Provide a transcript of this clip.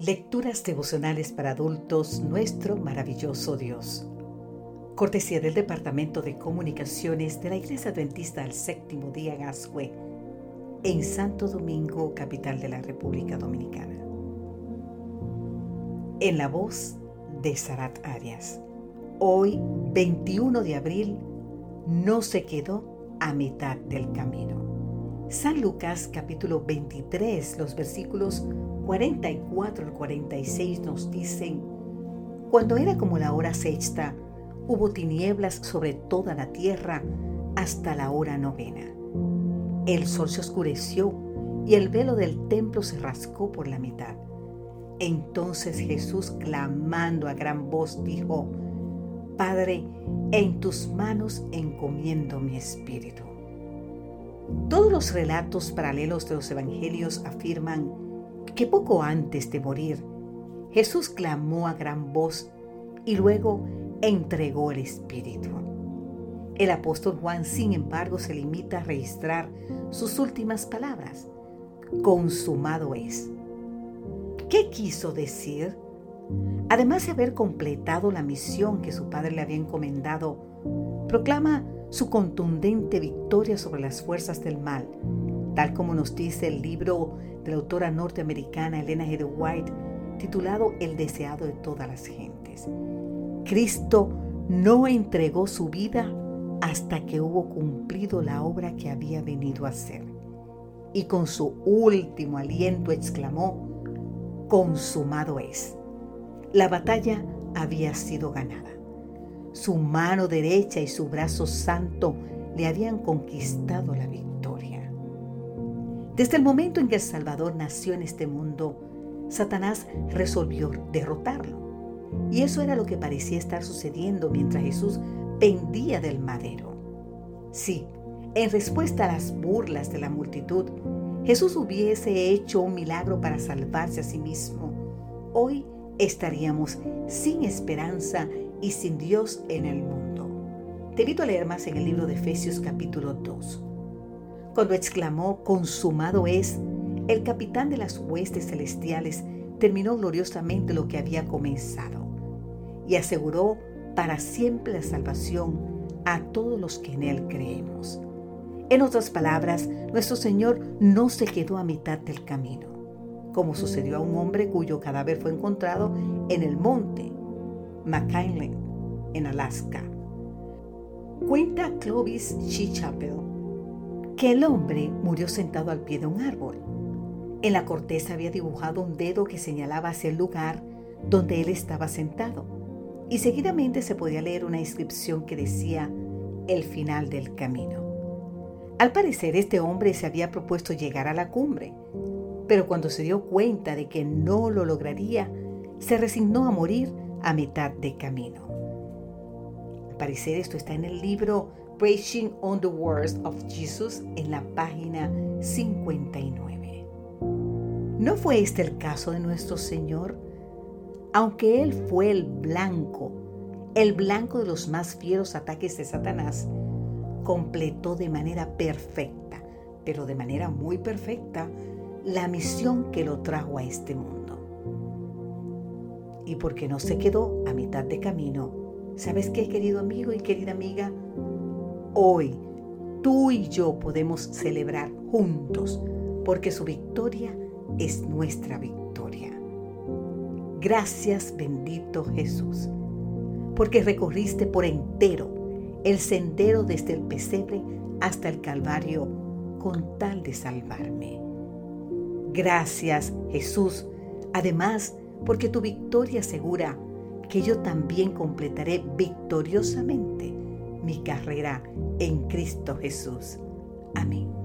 Lecturas devocionales para adultos, nuestro maravilloso Dios. Cortesía del Departamento de Comunicaciones de la Iglesia Adventista al Séptimo Día Gascue, en Santo Domingo, capital de la República Dominicana. En la voz de Sarat Arias. Hoy, 21 de abril, no se quedó a mitad del camino. San Lucas capítulo 23, los versículos 44 al 46 nos dicen, Cuando era como la hora sexta, hubo tinieblas sobre toda la tierra hasta la hora novena. El sol se oscureció y el velo del templo se rascó por la mitad. Entonces Jesús, clamando a gran voz, dijo, Padre, en tus manos encomiendo mi espíritu. Todos los relatos paralelos de los evangelios afirman que poco antes de morir, Jesús clamó a gran voz y luego entregó el Espíritu. El apóstol Juan, sin embargo, se limita a registrar sus últimas palabras. Consumado es. ¿Qué quiso decir? Además de haber completado la misión que su padre le había encomendado, proclama su contundente victoria sobre las fuerzas del mal tal como nos dice el libro de la autora norteamericana Elena G. White, titulado El deseado de todas las gentes. Cristo no entregó su vida hasta que hubo cumplido la obra que había venido a hacer. Y con su último aliento exclamó, consumado es. La batalla había sido ganada. Su mano derecha y su brazo santo le habían conquistado la victoria. Desde el momento en que el Salvador nació en este mundo, Satanás resolvió derrotarlo. Y eso era lo que parecía estar sucediendo mientras Jesús pendía del madero. Sí, en respuesta a las burlas de la multitud, Jesús hubiese hecho un milagro para salvarse a sí mismo. Hoy estaríamos sin esperanza y sin Dios en el mundo. Te invito a leer más en el libro de Efesios capítulo 2. Cuando exclamó, consumado es, el capitán de las huestes celestiales terminó gloriosamente lo que había comenzado y aseguró para siempre la salvación a todos los que en Él creemos. En otras palabras, nuestro Señor no se quedó a mitad del camino, como sucedió a un hombre cuyo cadáver fue encontrado en el monte McKinley, en Alaska. Cuenta Clovis Chapel que el hombre murió sentado al pie de un árbol. En la corteza había dibujado un dedo que señalaba hacia el lugar donde él estaba sentado, y seguidamente se podía leer una inscripción que decía el final del camino. Al parecer este hombre se había propuesto llegar a la cumbre, pero cuando se dio cuenta de que no lo lograría, se resignó a morir a mitad de camino. Al parecer esto está en el libro Preaching on the Words of Jesus en la página 59. ¿No fue este el caso de nuestro Señor? Aunque Él fue el blanco, el blanco de los más fieros ataques de Satanás, completó de manera perfecta, pero de manera muy perfecta, la misión que lo trajo a este mundo. Y porque no se quedó a mitad de camino, ¿sabes qué, querido amigo y querida amiga? Hoy tú y yo podemos celebrar juntos porque su victoria es nuestra victoria. Gracias bendito Jesús, porque recorriste por entero el sendero desde el pesebre hasta el Calvario con tal de salvarme. Gracias Jesús, además porque tu victoria asegura que yo también completaré victoriosamente mi carrera en Cristo Jesús. Amén.